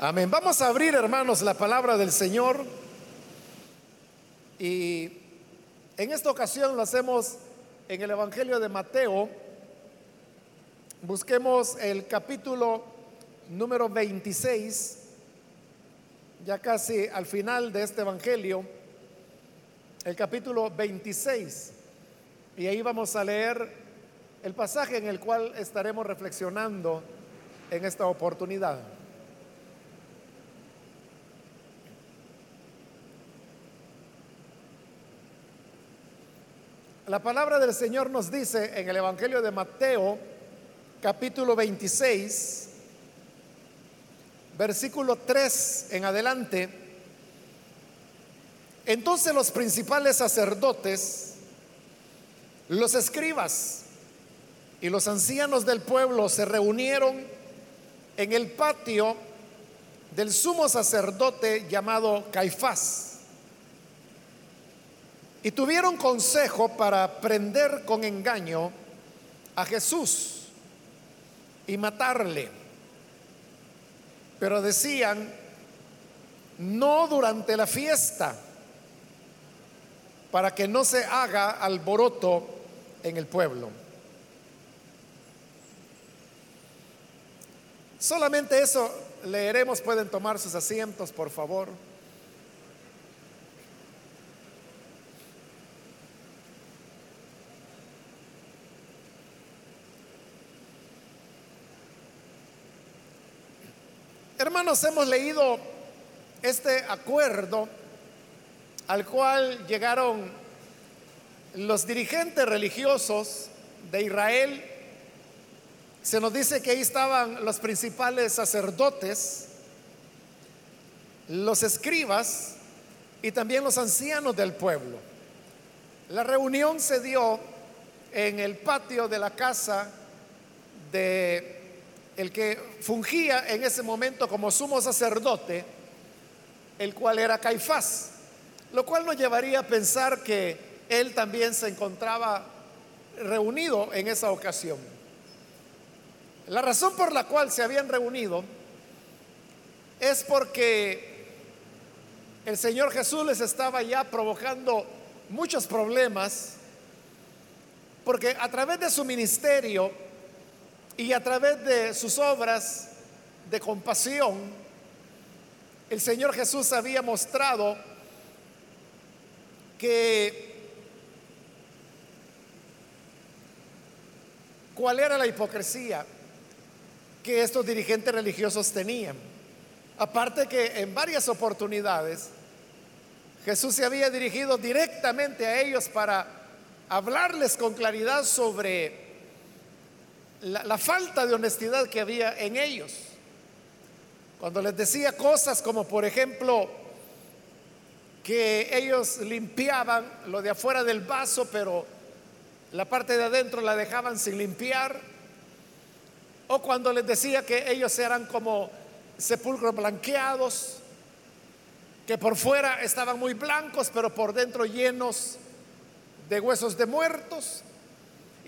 Amén. Vamos a abrir, hermanos, la palabra del Señor. Y en esta ocasión lo hacemos en el Evangelio de Mateo. Busquemos el capítulo número 26, ya casi al final de este Evangelio, el capítulo 26. Y ahí vamos a leer el pasaje en el cual estaremos reflexionando en esta oportunidad. La palabra del Señor nos dice en el Evangelio de Mateo, capítulo 26, versículo 3 en adelante. Entonces los principales sacerdotes, los escribas y los ancianos del pueblo se reunieron en el patio del sumo sacerdote llamado Caifás y tuvieron consejo para prender con engaño a Jesús y matarle. Pero decían, no durante la fiesta, para que no se haga alboroto en el pueblo. Solamente eso leeremos, pueden tomar sus asientos, por favor. Hermanos, hemos leído este acuerdo al cual llegaron los dirigentes religiosos de Israel. Se nos dice que ahí estaban los principales sacerdotes, los escribas y también los ancianos del pueblo. La reunión se dio en el patio de la casa de el que fungía en ese momento como sumo sacerdote, el cual era Caifás, lo cual nos llevaría a pensar que él también se encontraba reunido en esa ocasión. La razón por la cual se habían reunido es porque el Señor Jesús les estaba ya provocando muchos problemas, porque a través de su ministerio, y a través de sus obras de compasión, el Señor Jesús había mostrado que cuál era la hipocresía que estos dirigentes religiosos tenían. Aparte que en varias oportunidades Jesús se había dirigido directamente a ellos para hablarles con claridad sobre la, falta de honestidad que había en ellos. Cuando les decía cosas como, por ejemplo, que ellos limpiaban lo de afuera del vaso, pero la parte de adentro la dejaban sin limpiar. O cuando les decía que ellos eran como sepulcros blanqueados, que por fuera estaban muy blancos, pero por dentro llenos de huesos de muertos.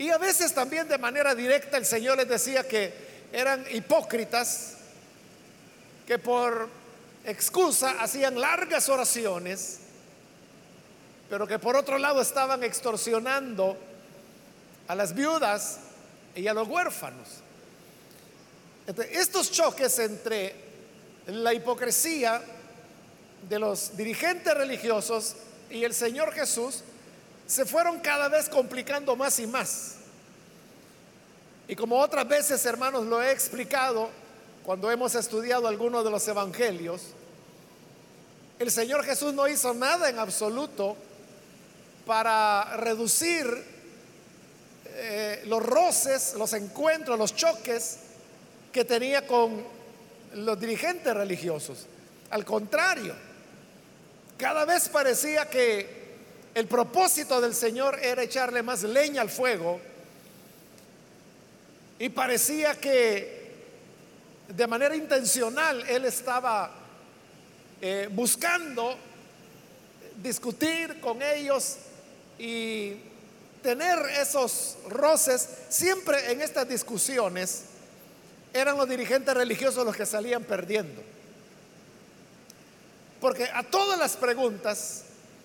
Y a veces también de manera directa el Señor les decía que eran hipócritas, que por excusa hacían largas oraciones, pero que por otro lado estaban extorsionando a las viudas y a los huérfanos. estos choques entre la hipocresía de los dirigentes religiosos y el Señor Jesús se fueron cada vez complicando más y más. Y como otras veces, hermanos, lo he explicado cuando hemos estudiado algunos de los evangelios, el Señor Jesús no hizo nada en absoluto para reducir eh, los roces, los encuentros, los choques que tenía con los dirigentes religiosos. Al contrario, cada vez parecía que el propósito del Señor era echarle más leña al fuego y parecía que de manera intencional Él estaba eh, buscando discutir con ellos y tener esos roces. Siempre en estas discusiones eran los dirigentes religiosos los que salían perdiendo. Porque a todas las preguntas,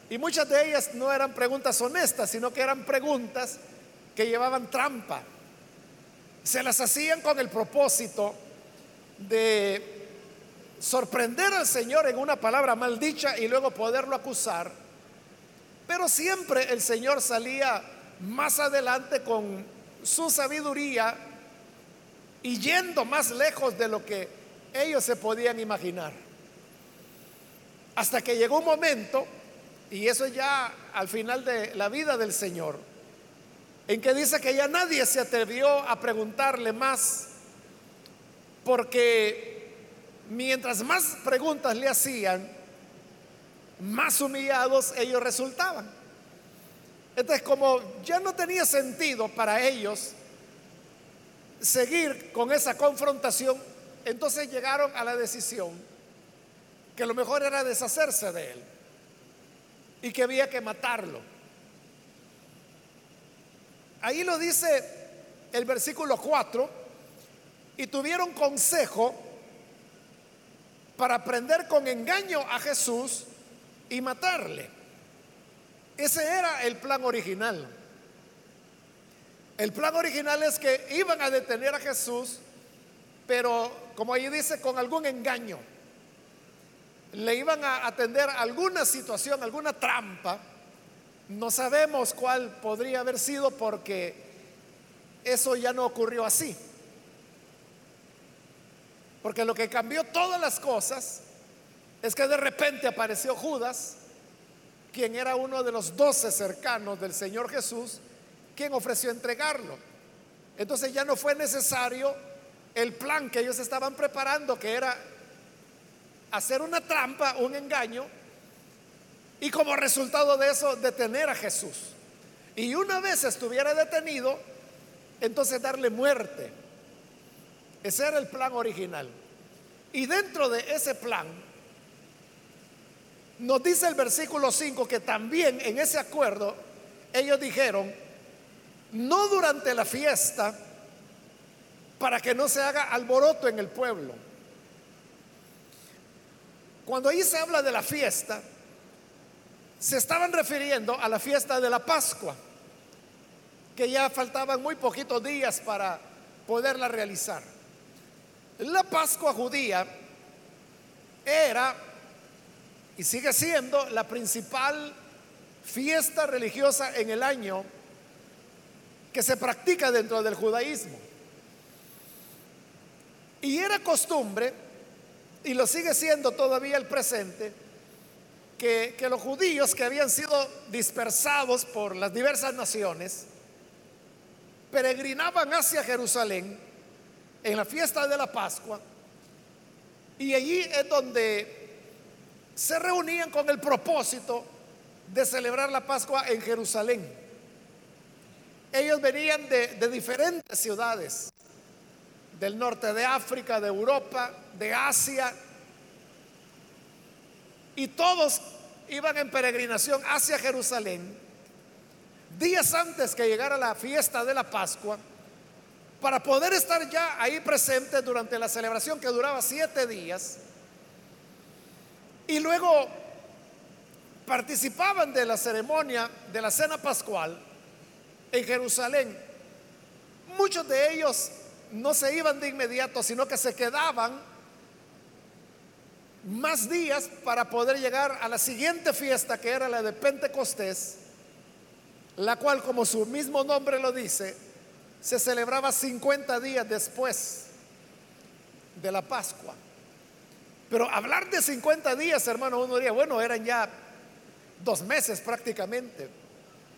y muchas de ellas no eran preguntas honestas, sino que eran preguntas que llevaban trampa, se las hacían con el propósito de sorprender al Señor en una palabra maldicha y luego poderlo acusar. Pero siempre el Señor salía más adelante con su sabiduría y yendo más lejos de lo que ellos se podían imaginar. Hasta que llegó un momento, y eso ya al final de la vida del Señor, en que dice que ya nadie se atrevió a preguntarle más, porque mientras más preguntas le hacían, más humillados ellos resultaban. Entonces, como ya no tenía sentido para ellos seguir con esa confrontación, entonces llegaron a la decisión que lo mejor era deshacerse de él y que había que matarlo. Ahí lo dice el versículo 4, y tuvieron consejo para prender con engaño a Jesús y matarle. Ese era el plan original. El plan original es que iban a detener a Jesús, pero como ahí dice, con algún engaño. Le iban a atender alguna situación, alguna trampa no sabemos cuál podría haber sido porque eso ya no ocurrió así. Porque lo que cambió todas las cosas es que de repente apareció Judas, quien era uno de los doce cercanos del Señor Jesús, quien ofreció entregarlo. Entonces ya no fue necesario el plan que ellos estaban preparando, que era hacer una trampa, un engaño, y como resultado de eso, detener a Jesús. Y una vez estuviera detenido, entonces darle muerte. Ese era el plan original. Y dentro de ese plan, nos dice el versículo 5 que también en ese acuerdo ellos dijeron, no durante la fiesta, para que no se haga alboroto en el pueblo. Cuando ahí se habla de la fiesta, se estaban refiriendo a la fiesta de la Pascua, que ya faltaban muy poquitos días para poderla realizar. La Pascua judía era y sigue siendo la principal fiesta religiosa en el año que se practica dentro del judaísmo. Y era costumbre, y lo sigue siendo todavía el presente, que, los judíos que habían sido dispersados por las diversas naciones peregrinaban hacia Jerusalén en la fiesta de la Pascua y allí es donde se reunían con el propósito de celebrar la Pascua en Jerusalén. Ellos venían de, de diferentes ciudades, del norte de África, de Europa, de Asia, y todos iban en peregrinación hacia Jerusalén días antes que llegara la fiesta de la Pascua para poder estar ya ahí presentes durante la celebración que duraba siete días y luego participaban de la ceremonia de la cena pascual en Jerusalén. Muchos de ellos no se iban de inmediato, sino que se quedaban más días para poder llegar a la siguiente fiesta que era la de Pentecostés, la cual como su mismo nombre lo dice, se celebraba 50 días después de la Pascua. Pero hablar de 50 días, hermano, uno diría, bueno, eran ya dos meses prácticamente.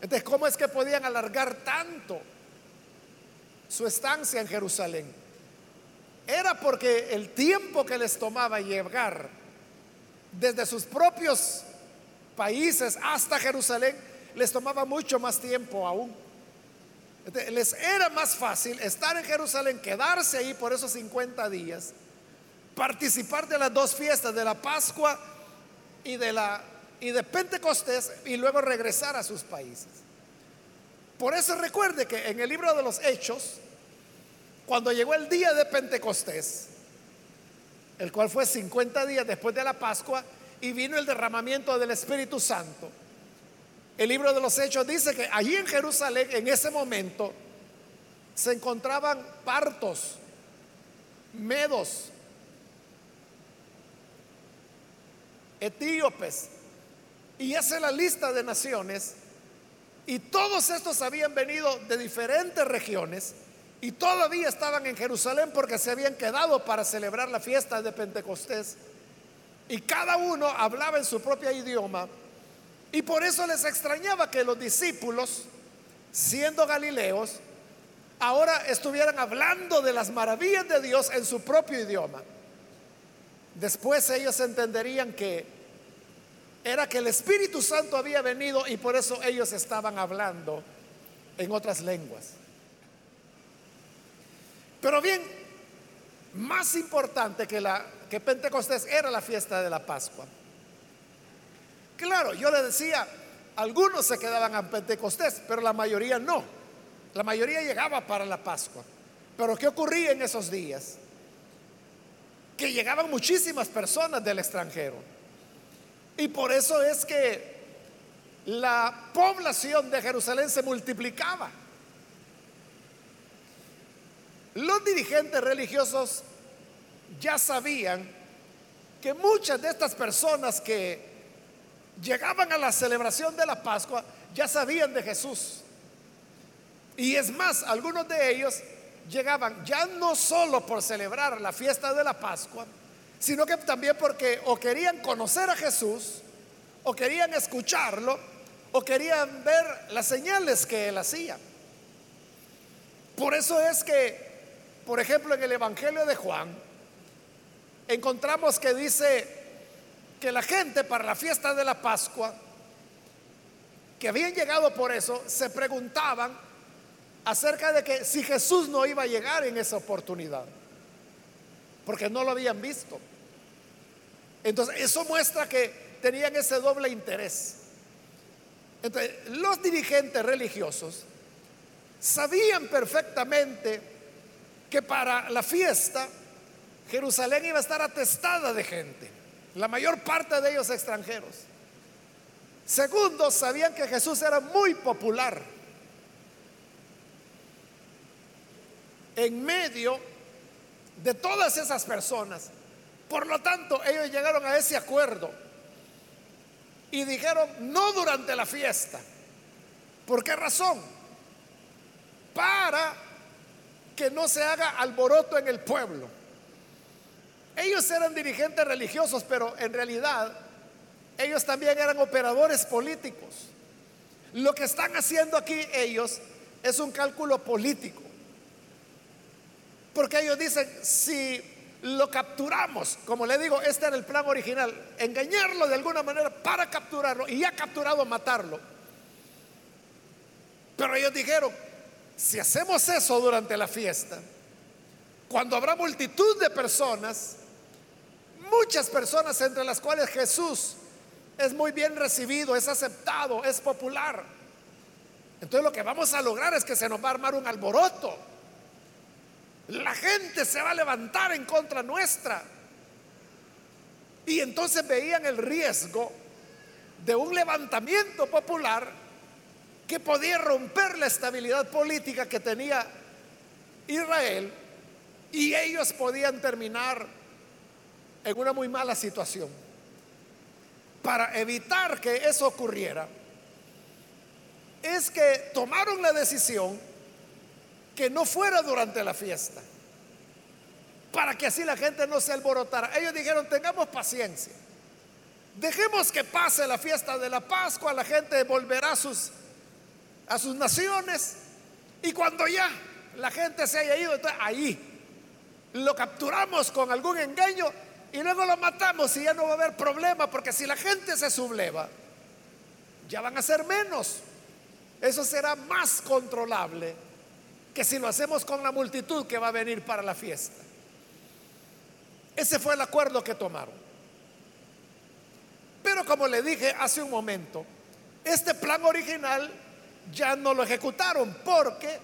Entonces, ¿cómo es que podían alargar tanto su estancia en Jerusalén? Era porque el tiempo que les tomaba llegar desde sus propios países hasta Jerusalén les tomaba mucho más tiempo aún. Les era más fácil estar en Jerusalén, quedarse ahí por esos 50 días, participar de las dos fiestas, de la Pascua y de la y de Pentecostés y luego regresar a sus países. Por eso recuerde que en el libro de los Hechos, cuando llegó el día de Pentecostés, el cual fue 50 días después de la Pascua, y vino el derramamiento del Espíritu Santo. El libro de los Hechos dice que allí en Jerusalén, en ese momento, se encontraban partos, medos, etíopes, y hace la lista de naciones, y todos estos habían venido de diferentes regiones y todavía estaban en Jerusalén porque se habían quedado para celebrar la fiesta de Pentecostés. Y cada uno hablaba en su propio idioma. Y por eso les extrañaba que los discípulos, siendo galileos, ahora estuvieran hablando de las maravillas de Dios en su propio idioma. Después ellos entenderían que era que el Espíritu Santo había venido y por eso ellos estaban hablando en otras lenguas. Pero bien, más importante que, la, que Pentecostés era la fiesta de la Pascua. Claro, yo le decía, algunos se quedaban a Pentecostés, pero la mayoría no. La mayoría llegaba para la Pascua. Pero ¿qué ocurría en esos días? Que llegaban muchísimas personas del extranjero. Y por eso es que la población de Jerusalén se multiplicaba. Los dirigentes religiosos ya sabían que muchas de estas personas que llegaban a la celebración de la Pascua ya sabían de Jesús. Y es más, algunos de ellos llegaban ya no solo por celebrar la fiesta de la Pascua, sino que también porque o querían conocer a Jesús, o querían escucharlo, o querían ver las señales que él hacía. Por eso es que por ejemplo, en el Evangelio de Juan, encontramos que dice que la gente para la fiesta de la Pascua, que habían llegado por eso, se preguntaban acerca de que si Jesús no iba a llegar en esa oportunidad, porque no lo habían visto. Entonces, eso muestra que tenían ese doble interés. Entonces, los dirigentes religiosos sabían perfectamente que para la fiesta Jerusalén iba a estar atestada de gente, la mayor parte de ellos extranjeros. Segundo, sabían que Jesús era muy popular. En medio de todas esas personas. Por lo tanto, ellos llegaron a ese acuerdo y dijeron, no durante la fiesta. ¿Por qué razón? Para que no se haga alboroto en el pueblo. Ellos eran dirigentes religiosos, pero en realidad ellos también eran operadores políticos. Lo que están haciendo aquí ellos es un cálculo político. Porque ellos dicen, si lo capturamos, como le digo, este era el plan original, engañarlo de alguna manera para capturarlo y ya capturado matarlo. Pero ellos dijeron, si hacemos eso durante la fiesta, cuando habrá multitud de personas, muchas personas entre las cuales Jesús es muy bien recibido, es aceptado, es popular. Entonces lo que vamos a lograr es que se nos va a armar un alboroto. La gente se va a levantar en contra nuestra. Y entonces veían el riesgo de un levantamiento popular que podía romper la estabilidad política que tenía Israel y ellos podían terminar en una muy mala situación. Para evitar que eso ocurriera, es que tomaron la decisión que no fuera durante la fiesta, para que así la gente no se alborotara. Ellos dijeron, tengamos paciencia, dejemos que pase la fiesta de la Pascua, la gente volverá a sus a sus naciones. Y cuando ya la gente se haya ido, ahí lo capturamos con algún engaño y luego lo matamos y ya no va a haber problema, porque si la gente se subleva, ya van a ser menos. Eso será más controlable que si lo hacemos con la multitud que va a venir para la fiesta. Ese fue el acuerdo que tomaron. Pero como le dije hace un momento, este plan original ya no lo ejecutaron porque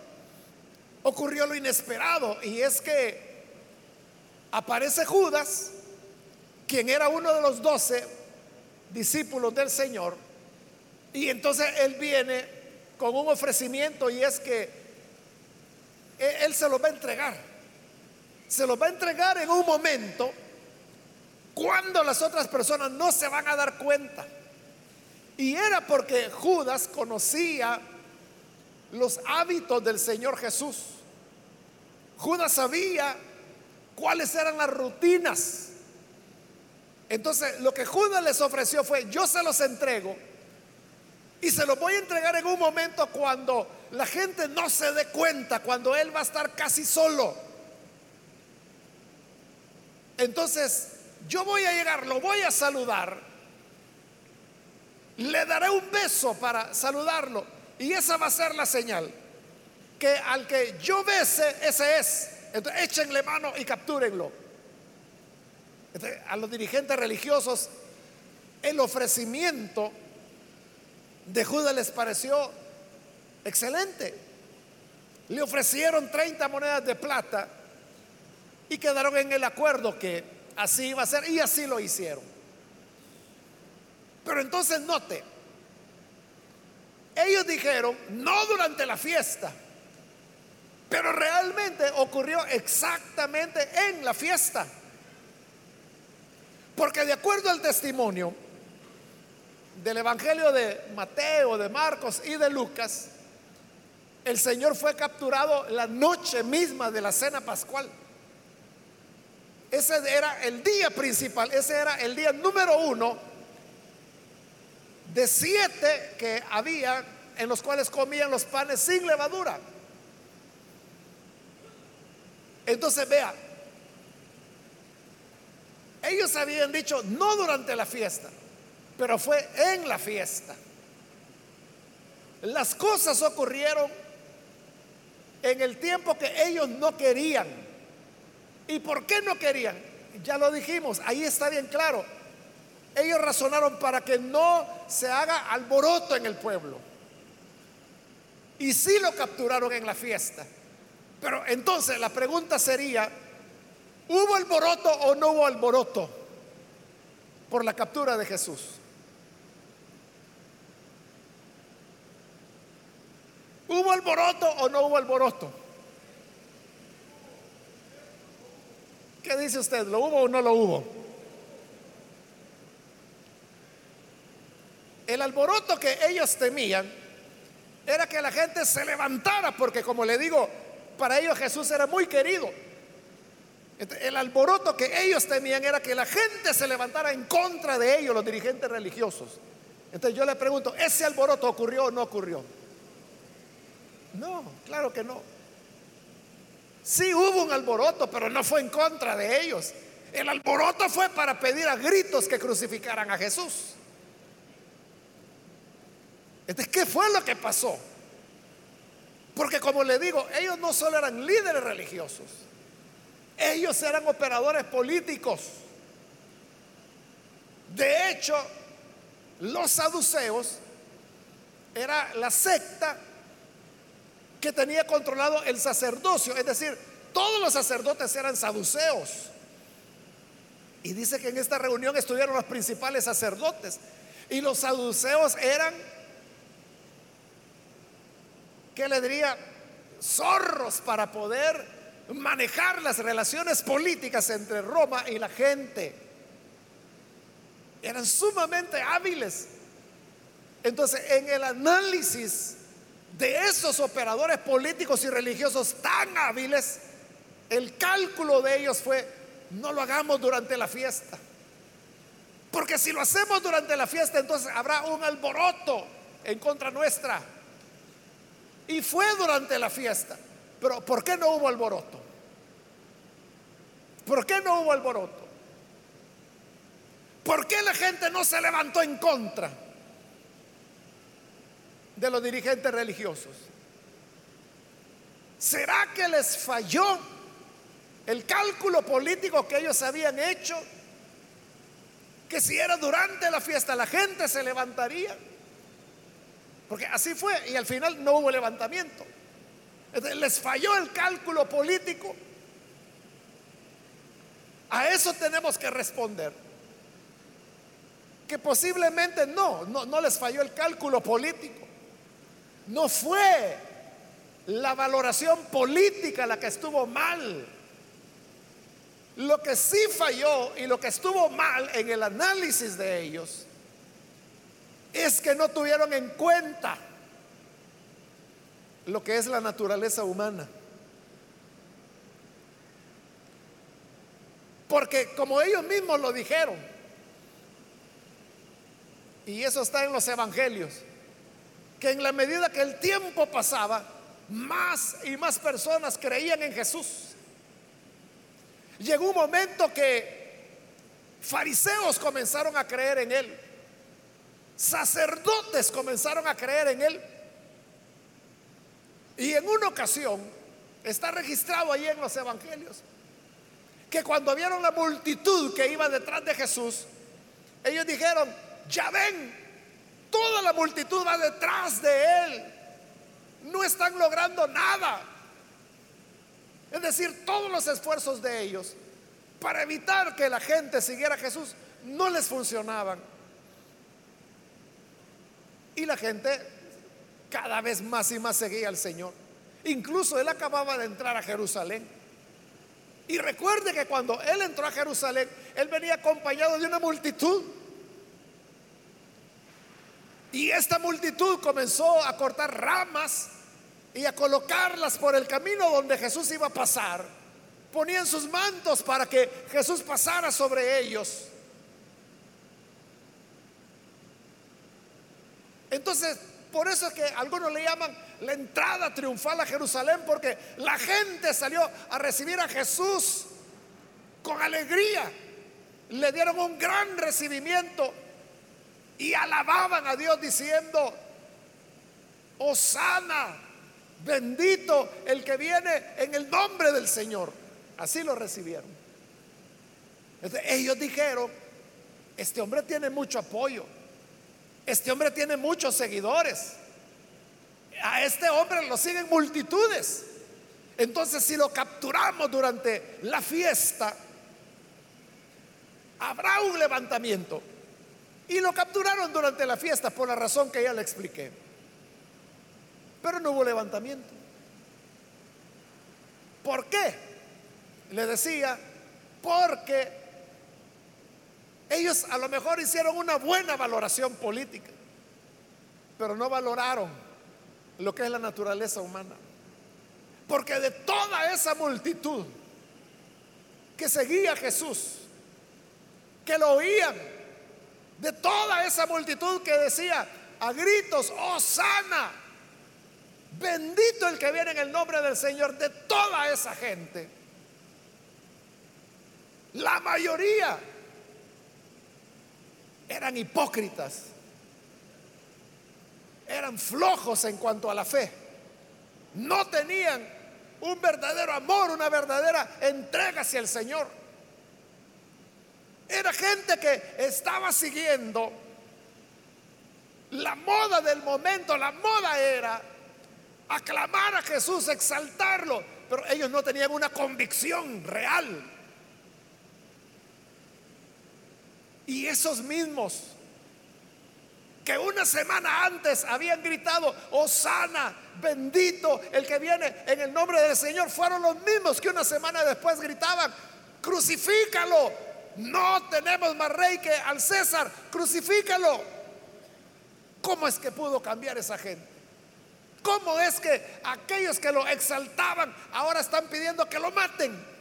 ocurrió lo inesperado y es que aparece Judas, quien era uno de los doce, discípulos del Señor. Y entonces Él viene con un ofrecimiento y es que Él se los va a entregar. Se los va a entregar en un momento cuando las otras personas no se van a dar cuenta. Y era porque Judas conocía los hábitos del Señor Jesús. Judas sabía cuáles eran las rutinas. Entonces, lo que Judas les ofreció fue, yo se los entrego y se los voy a entregar en un momento cuando la gente no se dé cuenta, cuando Él va a estar casi solo. Entonces, yo voy a llegar, lo voy a saludar, le daré un beso para saludarlo y esa va a ser la señal. Que al que yo bese, ese es. Entonces échenle mano y captúrenlo. a los dirigentes religiosos, el ofrecimiento de Judas les pareció excelente. Le ofrecieron 30 monedas de plata y quedaron en el acuerdo que así iba a ser y así lo hicieron. Pero entonces note, ellos dijeron, no durante la fiesta, pero realmente ocurrió exactamente en la fiesta. Porque de acuerdo al testimonio del Evangelio de Mateo, de Marcos y de Lucas, el Señor fue capturado la noche misma de la cena pascual. Ese era el día principal, ese era el día número uno de siete que había en los cuales comían los panes sin levadura. Entonces vea, ellos habían dicho no durante la fiesta, pero fue en la fiesta. Las cosas ocurrieron en el tiempo que ellos no querían. ¿Y por qué no querían? Ya lo dijimos, ahí está bien claro. Ellos razonaron para que no se haga alboroto en el pueblo. Y sí lo capturaron en la fiesta. Pero entonces la pregunta sería, ¿hubo alboroto o no hubo alboroto por la captura de Jesús? ¿Hubo alboroto o no hubo alboroto? ¿Qué dice usted? ¿Lo hubo o no lo hubo? El alboroto que ellos temían era que la gente se levantara, porque como le digo, para ellos Jesús era muy querido. El alboroto que ellos temían era que la gente se levantara en contra de ellos, los dirigentes religiosos. Entonces yo le pregunto, ¿ese alboroto ocurrió o no ocurrió? No, claro que no. Sí hubo un alboroto, pero no fue en contra de ellos. El alboroto fue para pedir a gritos que crucificaran a Jesús. Entonces, ¿qué fue lo que pasó? Porque como le digo, ellos no solo eran líderes religiosos, ellos eran operadores políticos. De hecho, los saduceos era la secta que tenía controlado el sacerdocio, es decir, todos los sacerdotes eran saduceos. Y dice que en esta reunión estuvieron los principales sacerdotes. Y los saduceos eran ¿qué le diría? Zorros para poder manejar las relaciones políticas entre Roma y la gente. Eran sumamente hábiles. Entonces, en el análisis de esos operadores políticos y religiosos tan hábiles, el cálculo de ellos fue, no lo hagamos durante la fiesta. Porque si lo hacemos durante la fiesta, entonces habrá un alboroto en contra nuestra. Y fue durante la fiesta. Pero ¿por qué no hubo alboroto? ¿Por qué no hubo alboroto? ¿Por qué la gente no se levantó en contra de los dirigentes religiosos? ¿Será que les falló el cálculo político que ellos habían hecho? Que si era durante la fiesta la gente se levantaría. Porque así fue y al final no hubo levantamiento. les falló el cálculo político. A eso tenemos que responder. que posiblemente no, no, no les falló el cálculo político. No fue la valoración política la que estuvo mal. Lo que sí falló y lo que estuvo mal en el análisis de ellos es que no tuvieron en cuenta lo que es la naturaleza humana. Porque como ellos mismos lo dijeron, y eso está en los evangelios, que en la medida que el tiempo pasaba, más y más personas creían en Jesús. Llegó un momento que fariseos comenzaron a creer en Él, sacerdotes comenzaron a creer en Él. Y en una ocasión, está registrado ahí en los evangelios, que cuando vieron la multitud que iba detrás de Jesús, ellos dijeron, ya ven, toda la multitud va detrás de Él. No están logrando nada. Es decir, todos los esfuerzos de ellos para evitar que la gente siguiera a Jesús no les funcionaban. Y la gente cada vez más y más seguía al Señor. Incluso él acababa de entrar a Jerusalén. Y recuerde que cuando él entró a Jerusalén, él venía acompañado de una multitud. Y esta multitud comenzó a cortar ramas y a colocarlas por el camino donde Jesús iba a pasar. Ponían sus mantos para que Jesús pasara sobre ellos. Entonces por eso es que algunos le llaman la entrada triunfal a Jerusalén, porque la gente salió a recibir a Jesús con alegría. Le dieron un gran recibimiento y alababan a Dios diciendo, Osana, bendito el que viene en el nombre del Señor. Así lo recibieron. ellos dijeron, este hombre tiene mucho apoyo. Este hombre tiene muchos seguidores. A este hombre lo siguen multitudes. Entonces, si lo capturamos durante la fiesta, habrá un levantamiento. Y lo capturaron durante la fiesta por la razón que ya le expliqué. Pero no hubo levantamiento. ¿Por qué? Le decía, porque ellos a lo mejor hicieron una buena valoración política, pero no valoraron lo que es la naturaleza humana. Porque de toda esa multitud que seguía a Jesús, que lo oían, de toda esa multitud que decía a gritos, oh sana, bendito el que viene en el nombre del Señor, de toda esa gente, la mayoría eran hipócritas, eran flojos en cuanto a la fe, no tenían un verdadero amor, una verdadera entrega hacia el Señor. Era gente que estaba siguiendo la moda del momento, la moda era aclamar a Jesús, exaltarlo, pero ellos no tenían una convicción real. Y esos mismos que una semana antes habían gritado, Osana, bendito el que viene en el nombre del Señor, fueron los mismos que una semana después gritaban, crucifícalo, no tenemos más rey que al César, crucifícalo. ¿Cómo es que pudo cambiar esa gente? ¿Cómo es que aquellos que lo exaltaban ahora están pidiendo que lo maten?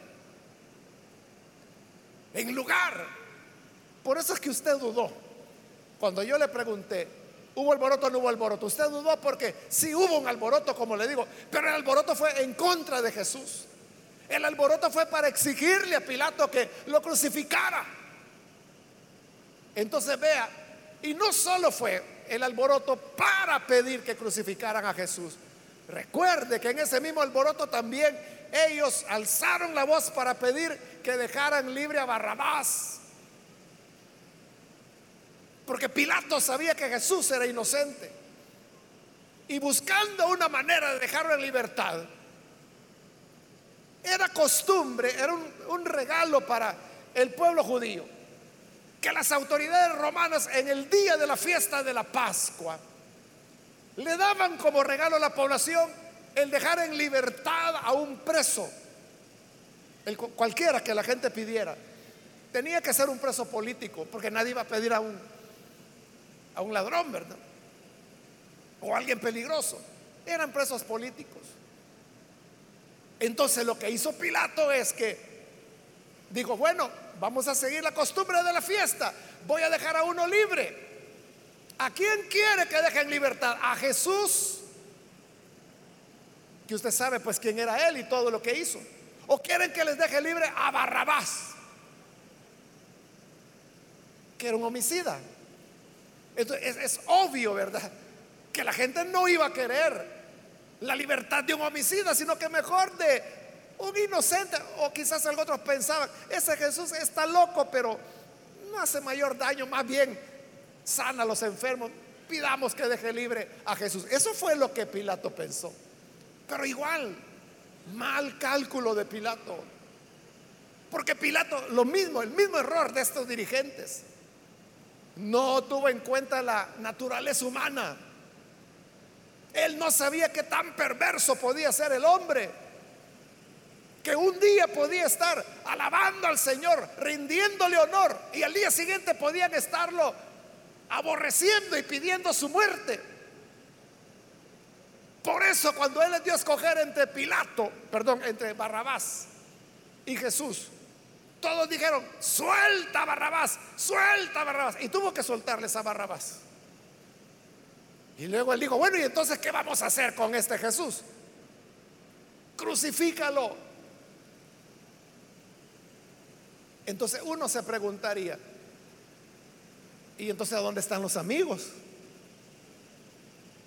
En lugar por eso es que usted dudó. Cuando yo le pregunté, ¿hubo alboroto o no hubo alboroto? Usted dudó porque sí hubo un alboroto, como le digo, pero el alboroto fue en contra de Jesús. El alboroto fue para exigirle a Pilato que lo crucificara. Entonces vea, y no solo fue el alboroto para pedir que crucificaran a Jesús. Recuerde que en ese mismo alboroto también ellos alzaron la voz para pedir que dejaran libre a Barrabás. Porque Pilato sabía que Jesús era inocente. Y buscando una manera de dejarlo en libertad, era costumbre, era un, regalo para el pueblo judío. que las autoridades romanas en el día de la fiesta de la Pascua le daban como regalo a la población el dejar en libertad a un preso, cualquiera que la gente pidiera. Tenía que ser un preso político, porque nadie iba a pedir a un, a un ladrón, ¿verdad? O a alguien peligroso. Eran presos políticos. Entonces lo que hizo Pilato es que dijo, bueno, vamos a seguir la costumbre de la fiesta. Voy a dejar a uno libre. ¿A quién quiere que deje en libertad? A Jesús. Que usted sabe pues quién era él y todo lo que hizo. ¿O quieren que les deje libre a Barrabás? Que era un homicida. Entonces es, es obvio, ¿verdad? Que la gente no iba a querer la libertad de un homicida, sino que mejor de un inocente, o quizás algunos otros pensaban, ese Jesús está loco, pero no hace mayor daño, más bien sana a los enfermos, pidamos que deje libre a Jesús. Eso fue lo que Pilato pensó. Pero igual, mal cálculo de Pilato. Porque Pilato, lo mismo, el mismo error de estos dirigentes, no tuvo en cuenta la naturaleza humana. Él no sabía que tan perverso podía ser el hombre, que un día podía estar alabando al Señor, rindiéndole honor, y al día siguiente podían estarlo aborreciendo y pidiendo su muerte. Por eso cuando Él les dio a escoger entre Pilato, perdón, entre Barrabás y Jesús, todos dijeron, suelta Barrabás, suelta Barrabás. Y tuvo que soltarles a Barrabás. Y luego él dijo, bueno, ¿y entonces qué vamos a hacer con este Jesús? Crucifícalo. Entonces uno se preguntaría, ¿y entonces a dónde están los amigos?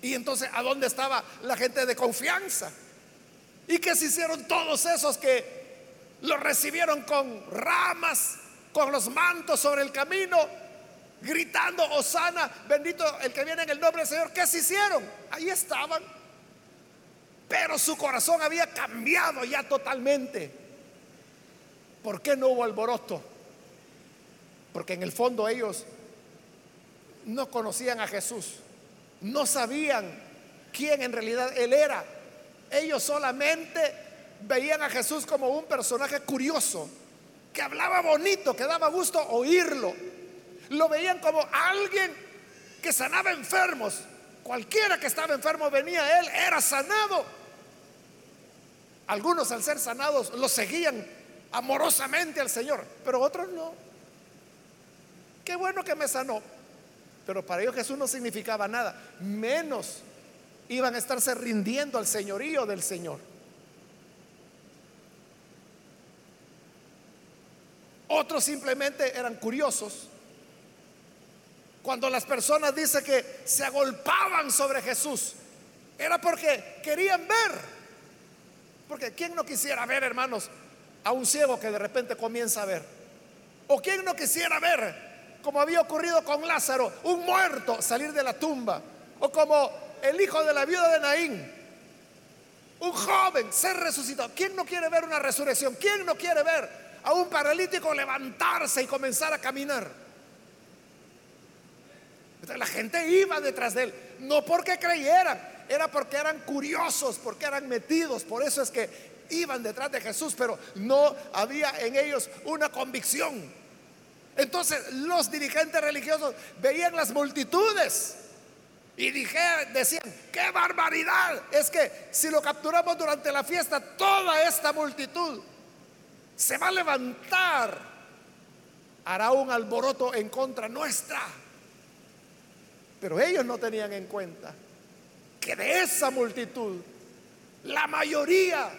¿Y entonces a dónde estaba la gente de confianza? ¿Y qué se hicieron todos esos que lo recibieron con ramas, con los mantos sobre el camino? Gritando, Osana, bendito el que viene en el nombre del Señor. ¿Qué se hicieron? Ahí estaban. Pero su corazón había cambiado ya totalmente. ¿Por qué no hubo alboroto? Porque en el fondo ellos no conocían a Jesús, no sabían quién en realidad Él era. Ellos solamente veían a Jesús como un personaje curioso, que hablaba bonito, que daba gusto oírlo lo veían como alguien que sanaba enfermos. Cualquiera que estaba enfermo venía a él, era sanado. Algunos al ser sanados lo seguían amorosamente al Señor, pero otros no. Qué bueno que me sanó. Pero para ellos Jesús no significaba nada. Menos iban a estarse rindiendo al señorío del Señor. Otros simplemente eran curiosos cuando las personas dicen que se agolpaban sobre Jesús, era porque querían ver. Porque ¿quién no quisiera ver, hermanos, a un ciego que de repente comienza a ver? ¿O quién no quisiera ver, como había ocurrido con Lázaro, un muerto salir de la tumba? O como el hijo de la viuda de Naín, un joven ser resucitado. ¿Quién no quiere ver una resurrección? ¿Quién no quiere ver a un paralítico levantarse y comenzar a caminar? La gente iba detrás de él, no porque creyeran, era porque eran curiosos, porque eran metidos. Por eso es que iban detrás de Jesús, pero no había en ellos una convicción. Entonces los dirigentes religiosos veían las multitudes y dije, decían, qué barbaridad. Es que si lo capturamos durante la fiesta, toda esta multitud se va a levantar, hará un alboroto en contra nuestra. Pero ellos no tenían en cuenta que de esa multitud, la mayoría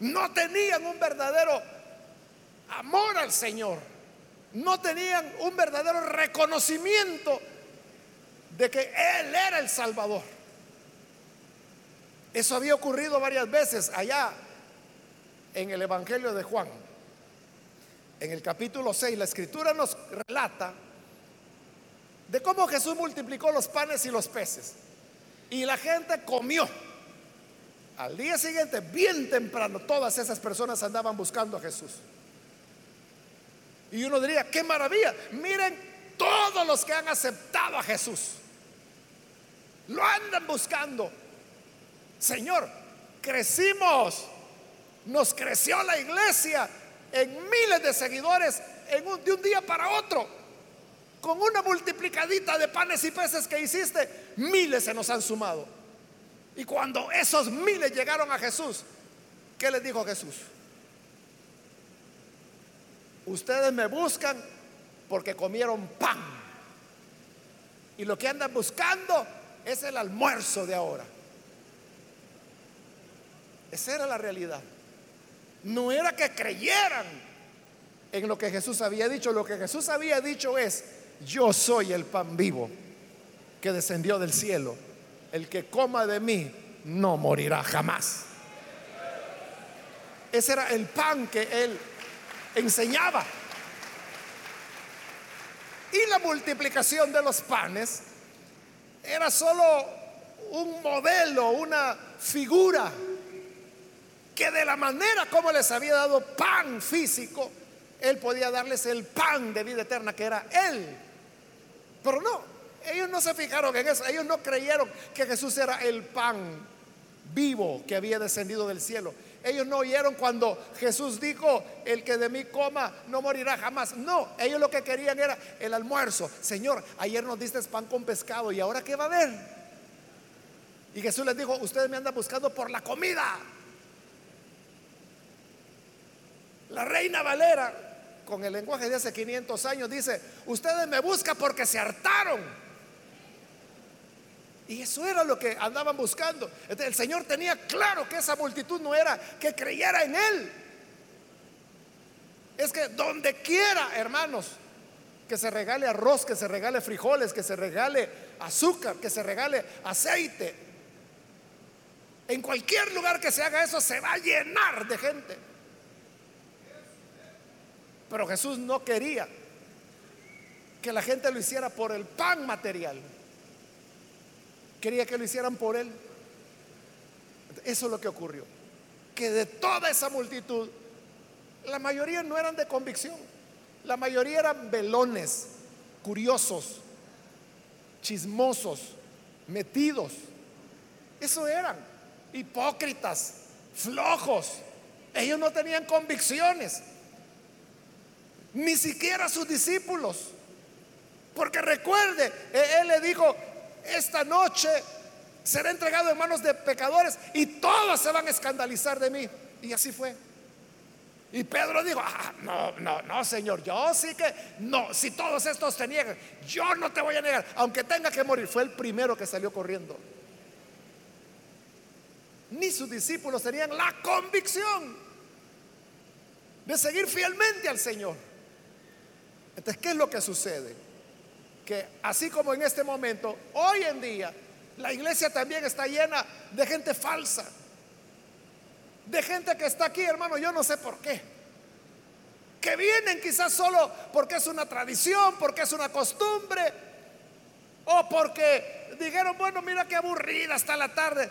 no tenían un verdadero amor al Señor, no tenían un verdadero reconocimiento de que Él era el Salvador. Eso había ocurrido varias veces allá en el Evangelio de Juan. En el capítulo 6, la escritura nos relata de cómo Jesús multiplicó los panes y los peces. Y la gente comió. Al día siguiente, bien temprano, todas esas personas andaban buscando a Jesús. Y uno diría, qué maravilla. Miren todos los que han aceptado a Jesús. Lo andan buscando. Señor, crecimos. Nos creció la iglesia en miles de seguidores en un, de un día para otro. Con una multiplicadita de panes y peces que hiciste, miles se nos han sumado. Y cuando esos miles llegaron a Jesús, ¿qué les dijo Jesús? Ustedes me buscan porque comieron pan. Y lo que andan buscando es el almuerzo de ahora. Esa era la realidad. No era que creyeran en lo que Jesús había dicho. Lo que Jesús había dicho es, yo soy el pan vivo que descendió del cielo. El que coma de mí no morirá jamás. Ese era el pan que él enseñaba. Y la multiplicación de los panes era solo un modelo, una figura que de la manera como les había dado pan físico, él podía darles el pan de vida eterna que era él. Pero no, ellos no se fijaron en eso, ellos no creyeron que Jesús era el pan vivo que había descendido del cielo. Ellos no oyeron cuando Jesús dijo, el que de mí coma no morirá jamás. No, ellos lo que querían era el almuerzo. Señor, ayer nos diste pan con pescado y ahora qué va a haber. Y Jesús les dijo, ustedes me andan buscando por la comida. La reina Valera, con el lenguaje de hace 500 años, dice, ustedes me buscan porque se hartaron y eso era lo que andaban buscando. El Señor tenía claro que esa multitud no era que creyera en Él. Es que donde quiera, hermanos, que se regale arroz, que se regale frijoles, que se regale azúcar, que se regale aceite. En cualquier lugar que se haga eso se va a llenar de gente. Pero Jesús no quería que la gente lo hiciera por el pan material quería que lo hicieran por él. Eso es lo que ocurrió. Que de toda esa multitud, la mayoría no eran de convicción. La mayoría eran velones, curiosos, chismosos, metidos. Eso eran. Hipócritas, flojos. Ellos no tenían convicciones. Ni siquiera sus discípulos. Porque recuerde, e-, él le dijo, esta noche será entregado en manos de pecadores y todos se van a escandalizar de mí. Y así fue. Y Pedro dijo, ah, no, no, no, Señor, yo sí que, no, si todos estos te niegan, yo no te voy a negar, aunque tenga que morir. Fue el primero que salió corriendo. Ni sus discípulos tenían la convicción de seguir fielmente al Señor. Entonces, ¿qué es lo que sucede? que así como en este momento, hoy en día, la iglesia también está llena de gente falsa. De gente que está aquí, hermano, yo no sé por qué. Que vienen quizás solo porque es una tradición, porque es una costumbre, o porque dijeron, bueno, mira qué aburrida está la tarde.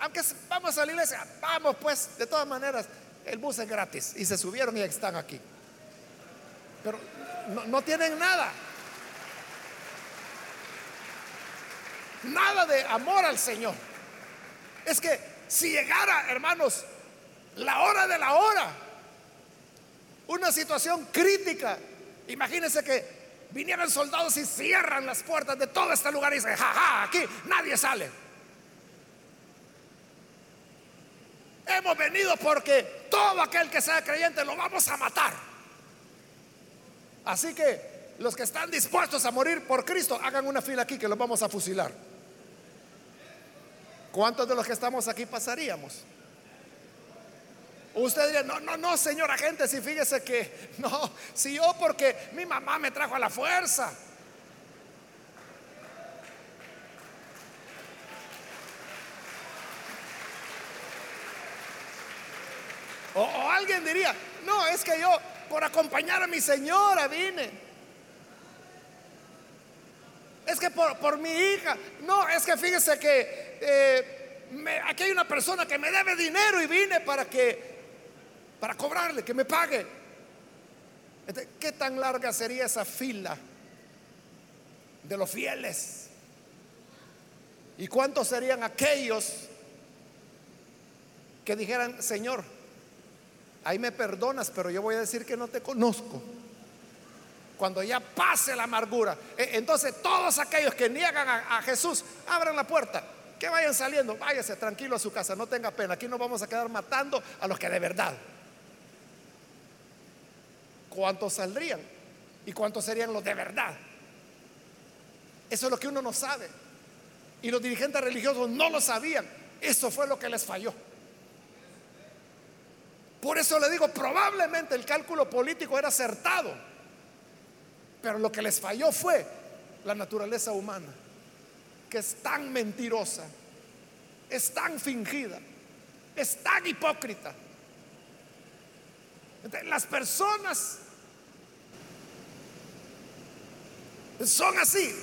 Aunque vamos a la iglesia, vamos pues, de todas maneras, el bus es gratis. Y se subieron y están aquí. Pero no, tienen nada. nada de amor al Señor. Es que si llegara, hermanos, la hora de la hora, una situación crítica, imagínense que vinieran soldados y cierran las puertas de todo este lugar y dicen, jaja, aquí nadie sale. Hemos venido porque todo aquel que sea creyente lo vamos a matar. Así que los que están dispuestos a morir por Cristo, hagan una fila aquí que los vamos a fusilar. ¿Cuántos de los que estamos aquí pasaríamos? Usted diría, no, no, no, señora gente, si fíjese que, no, si yo porque mi mamá me trajo a la fuerza. O, o, alguien diría, no, es que yo por acompañar a mi señora vine. Es que por, mi hija. No, es que fíjese que eh, aquí hay una persona que me debe dinero y vine para que, para cobrarle, que me pague. ¿Qué tan larga sería esa fila de los fieles? ¿Y cuántos serían aquellos que dijeran, Señor, ahí me perdonas, pero yo voy a decir que no te conozco? Cuando ya pase la amargura. E, entonces todos aquellos que niegan a, Jesús, abran la puerta, que vayan saliendo, váyase tranquilo a su casa, no tenga pena, aquí no vamos a quedar matando a los que de verdad. ¿Cuántos saldrían? ¿Y cuántos serían los de verdad? Eso es lo que uno no sabe. Y los dirigentes religiosos no lo sabían. Eso fue lo que les falló. Por eso le digo, probablemente el cálculo político era acertado. Pero lo que les falló fue la naturaleza humana, que es tan mentirosa, es tan fingida, es tan hipócrita. las personas son así.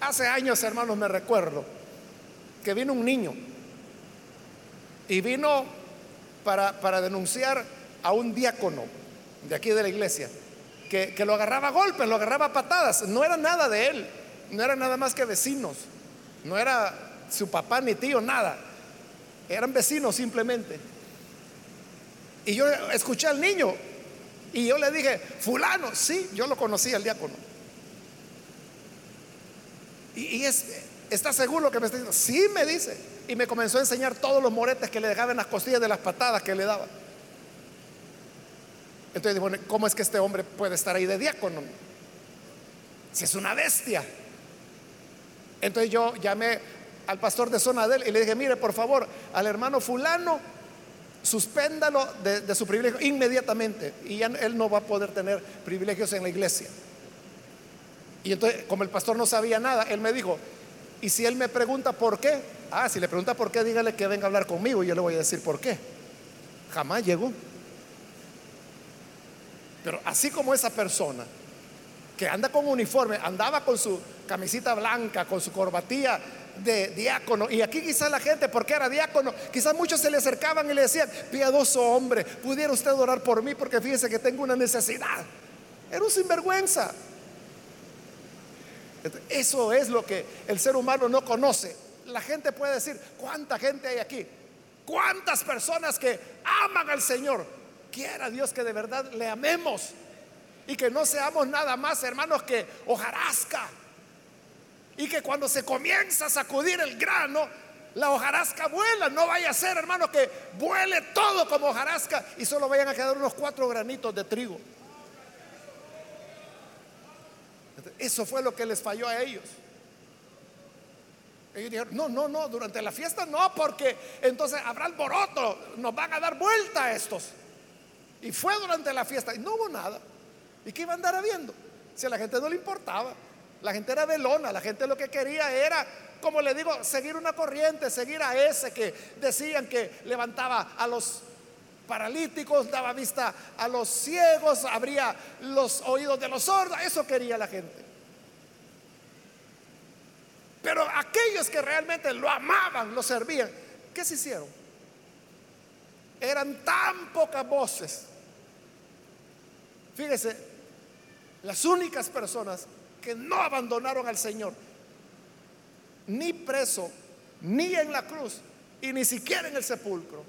Hace años, hermanos, me recuerdo que vino un niño y vino para, para denunciar a un diácono de aquí de la iglesia, que, que, lo agarraba a golpes, lo agarraba a patadas. No era nada de él, no era nada más que vecinos, no era su papá ni tío, nada. Eran vecinos simplemente. Y yo escuché al niño y yo le dije, fulano, sí, yo lo conocí al diácono. Y, es, ¿está seguro que me está diciendo? Sí, me dice. Y me comenzó a enseñar todos los moretes que le dejaban en las costillas de las patadas que le daba. Entonces, bueno, ¿cómo es que este hombre puede estar ahí de diácono? Si es una bestia. Entonces yo llamé al pastor de zona de él y le dije, mire, por favor, al hermano fulano, suspéndalo de, de su privilegio inmediatamente. Y ya él no va a poder tener privilegios en la iglesia. Y entonces, como el pastor no sabía nada, él me dijo, ¿y si él me pregunta por qué? Ah, si le pregunta por qué, dígale que venga a hablar conmigo y yo le voy a decir por qué. Jamás llegó. Pero así como esa persona que anda con uniforme, andaba con su camisita blanca, con su corbatilla de diácono, y aquí quizás la gente, porque era diácono, quizás muchos se le acercaban y le decían, piadoso hombre, pudiera usted orar por mí porque fíjese que tengo una necesidad. Era un sinvergüenza. Eso es lo que el ser humano no conoce. La gente puede decir, ¿cuánta gente hay aquí? ¿Cuántas personas que aman al Señor? Quiera Dios que de verdad le amemos y que no seamos nada más hermanos que hojarasca. Y que cuando se comienza a sacudir el grano, la hojarasca vuela. No vaya a ser, hermano, que vuele todo como hojarasca y solo vayan a quedar unos cuatro granitos de trigo. Eso fue lo que les falló a ellos. Ellos dijeron, no, no, no, durante la fiesta no, porque entonces habrá alboroto, nos van a dar vuelta a estos. Y fue durante la fiesta y no hubo nada. ¿Y qué iba a andar habiendo? Si a la gente no le importaba, la gente era velona, la gente lo que quería era, como le digo, seguir una corriente, seguir a ese que decían que levantaba a los paralíticos, daba vista a los ciegos, abría los oídos de los sordos, eso quería la gente. Pero aquellos que realmente lo amaban, lo servían, ¿qué se hicieron? Eran tan pocas voces. Fíjese, las únicas personas que no abandonaron al Señor, ni preso, ni en la cruz, y ni siquiera en el sepulcro,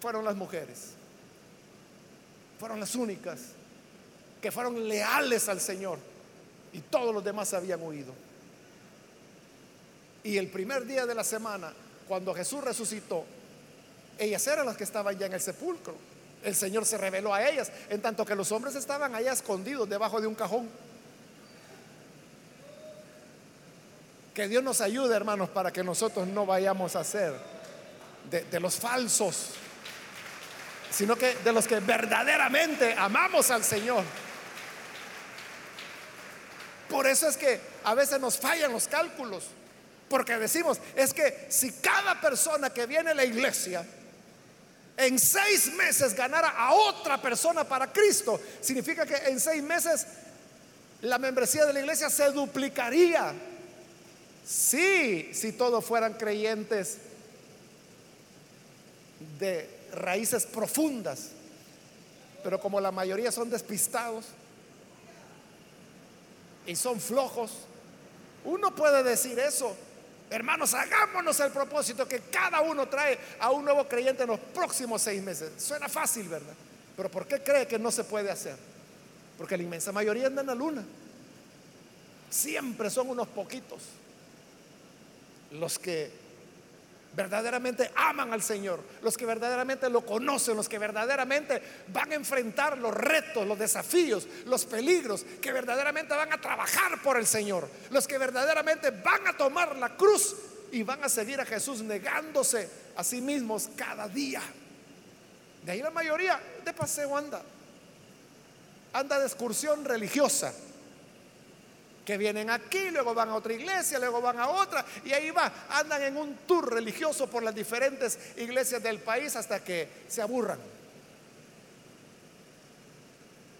fueron las mujeres. Fueron las únicas que fueron leales al Señor y todos los demás habían huido. Y el primer día de la semana, cuando Jesús resucitó, ellas eran las que estaban ya en el sepulcro. El Señor se reveló a ellas, en tanto que los hombres estaban allá escondidos debajo de un cajón. Que Dios nos ayude, hermanos, para que nosotros no vayamos a ser de, de los falsos sino que de los que verdaderamente amamos al Señor. Por eso es que a veces nos fallan los cálculos, porque decimos, es que si cada persona que viene a la iglesia en seis meses ganara a otra persona para Cristo, significa que en seis meses la membresía de la iglesia se duplicaría. Sí, si todos fueran creyentes de raíces profundas. Pero como la mayoría son despistados y son flojos, uno puede decir eso. Hermanos, hagámonos el propósito que cada uno trae a un nuevo creyente en los próximos seis meses. Suena fácil, ¿verdad? Pero ¿por qué cree que no se puede hacer? Porque la inmensa mayoría anda en la luna. Siempre son unos poquitos los que verdaderamente aman al Señor, los que verdaderamente lo conocen, los que verdaderamente van a enfrentar los retos, los desafíos, los peligros, que verdaderamente van a trabajar por el Señor, los que verdaderamente van a tomar la cruz y van a seguir a Jesús negándose a sí mismos cada día. De ahí la mayoría de paseo anda, anda de excursión religiosa que vienen aquí, luego van a otra iglesia, luego van a otra, y ahí va, andan en un tour religioso por las diferentes iglesias del país hasta que se aburran.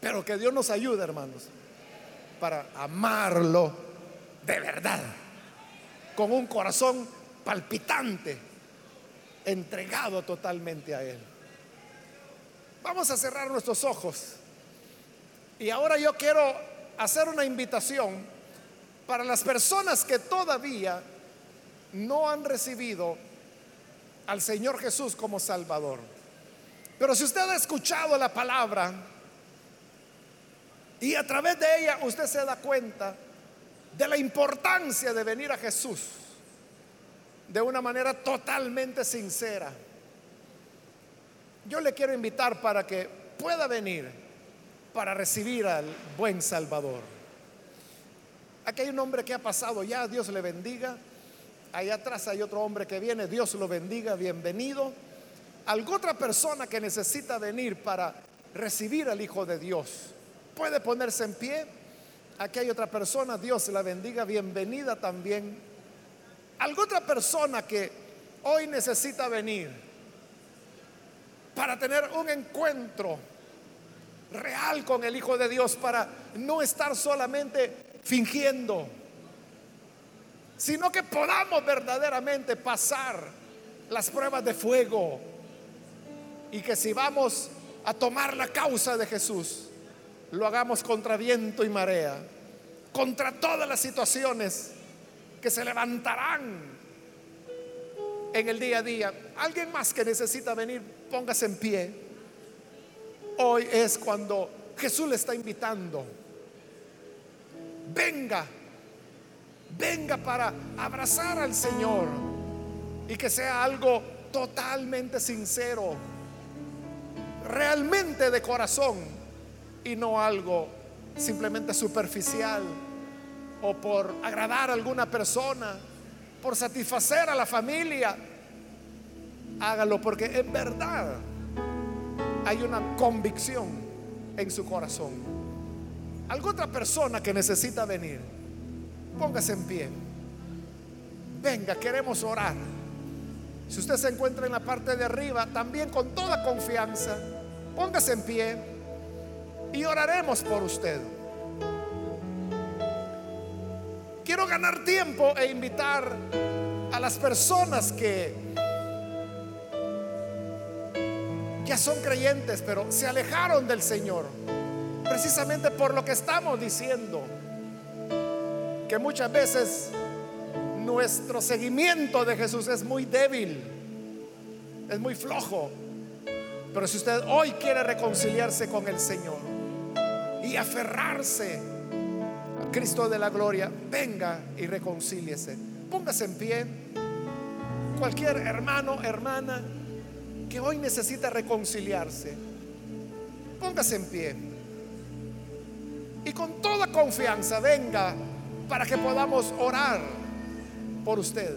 Pero que Dios nos ayude, hermanos, para amarlo de verdad, con un corazón palpitante, entregado totalmente a Él. Vamos a cerrar nuestros ojos. Y ahora yo quiero hacer una invitación para las personas que todavía no han recibido al Señor Jesús como Salvador. Pero si usted ha escuchado la palabra y a través de ella usted se da cuenta de la importancia de venir a Jesús de una manera totalmente sincera, yo le quiero invitar para que pueda venir para recibir al buen Salvador. Aquí hay un hombre que ha pasado ya, Dios le bendiga. Allá atrás hay otro hombre que viene, Dios lo bendiga, bienvenido. Alguna otra persona que necesita venir para recibir al Hijo de Dios puede ponerse en pie. Aquí hay otra persona, Dios la bendiga, bienvenida también. Alguna otra persona que hoy necesita venir para tener un encuentro real con el Hijo de Dios, para no estar solamente fingiendo, sino que podamos verdaderamente pasar las pruebas de fuego y que si vamos a tomar la causa de Jesús, lo hagamos contra viento y marea, contra todas las situaciones que se levantarán en el día a día. Alguien más que necesita venir, póngase en pie. Hoy es cuando Jesús le está invitando venga, venga para abrazar al Señor y que sea algo totalmente sincero, realmente de corazón y no algo simplemente superficial o por agradar a alguna persona, por satisfacer a la familia. Hágalo porque en verdad hay una convicción en su corazón. Alguna otra persona que necesita venir, póngase en pie. Venga, queremos orar. Si usted se encuentra en la parte de arriba, también con toda confianza, póngase en pie y oraremos por usted. Quiero ganar tiempo e invitar a las personas que ya son creyentes, pero se alejaron del Señor precisamente por lo que estamos diciendo, que muchas veces nuestro seguimiento de Jesús es muy débil, es muy flojo. Pero si usted hoy quiere reconciliarse con el Señor y aferrarse a Cristo de la gloria, venga y reconcíliese. Póngase en pie. Cualquier hermano, hermana que hoy necesita reconciliarse, póngase en pie y con toda confianza venga para que podamos orar por usted.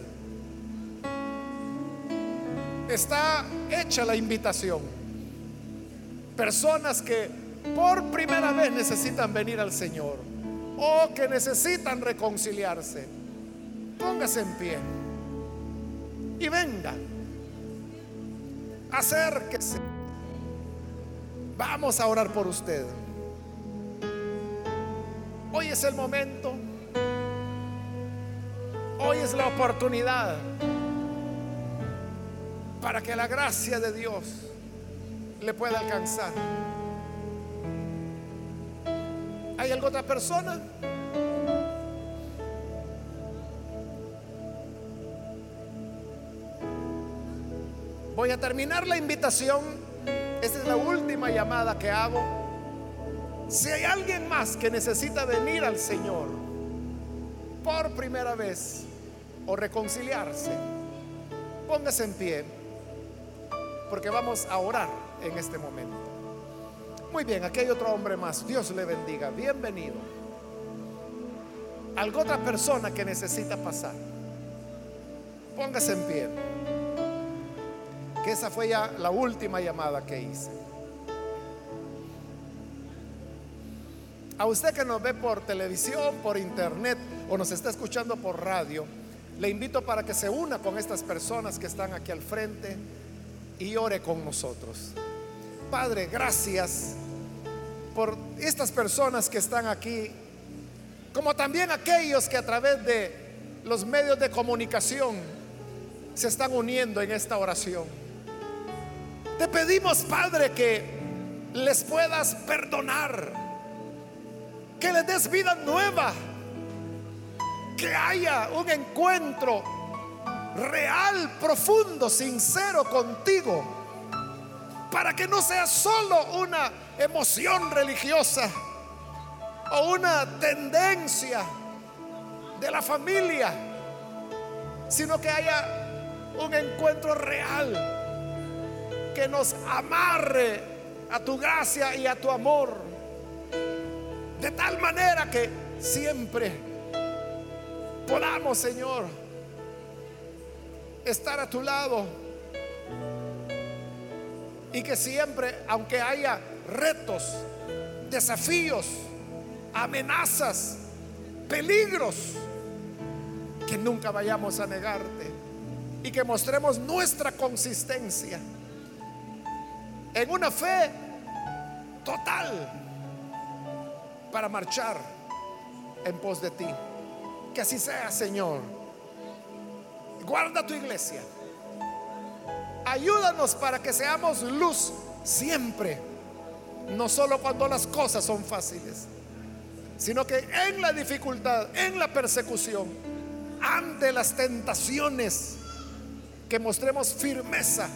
Está hecha la invitación. Personas que por primera vez necesitan venir al Señor o que necesitan reconciliarse, póngase en pie y venga. Acérquese. Vamos a orar por usted. Hoy es el momento. Hoy es la oportunidad para que la gracia de Dios le pueda alcanzar. ¿Hay alguna otra persona? Voy a terminar la invitación. Esta es la última llamada que hago. Si hay alguien más que necesita venir al Señor por primera vez o reconciliarse, póngase en pie, porque vamos a orar en este momento. Muy bien, aquí hay otro hombre más. Dios le bendiga. Bienvenido. Algo otra persona que necesita pasar. Póngase en pie. Que esa fue ya la última llamada que hice. A usted que nos ve por televisión, por internet o nos está escuchando por radio, le invito para que se una con estas personas que están aquí al frente y ore con nosotros. Padre, gracias por estas personas que están aquí, como también aquellos que a través de los medios de comunicación se están uniendo en esta oración. Te pedimos, Padre, que les puedas perdonar que les des vida nueva, que haya un encuentro real, profundo, sincero contigo, para que no sea solo una emoción religiosa o una tendencia de la familia, sino que haya un encuentro real que nos amarre a tu gracia y a tu amor de tal manera que siempre podamos, Señor, estar a tu lado. Y que siempre, aunque haya retos, desafíos, amenazas, peligros, que nunca vayamos a negarte y que mostremos nuestra consistencia en una fe total para marchar en pos de ti. Que así sea, Señor. Guarda tu iglesia. Ayúdanos para que seamos luz siempre. No solo cuando las cosas son fáciles, sino que en la dificultad, en la persecución, ante las tentaciones, que mostremos firmeza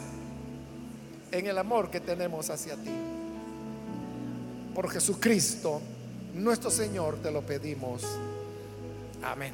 en el amor que tenemos hacia ti. Por Jesucristo nuestro Señor te lo pedimos. Amén.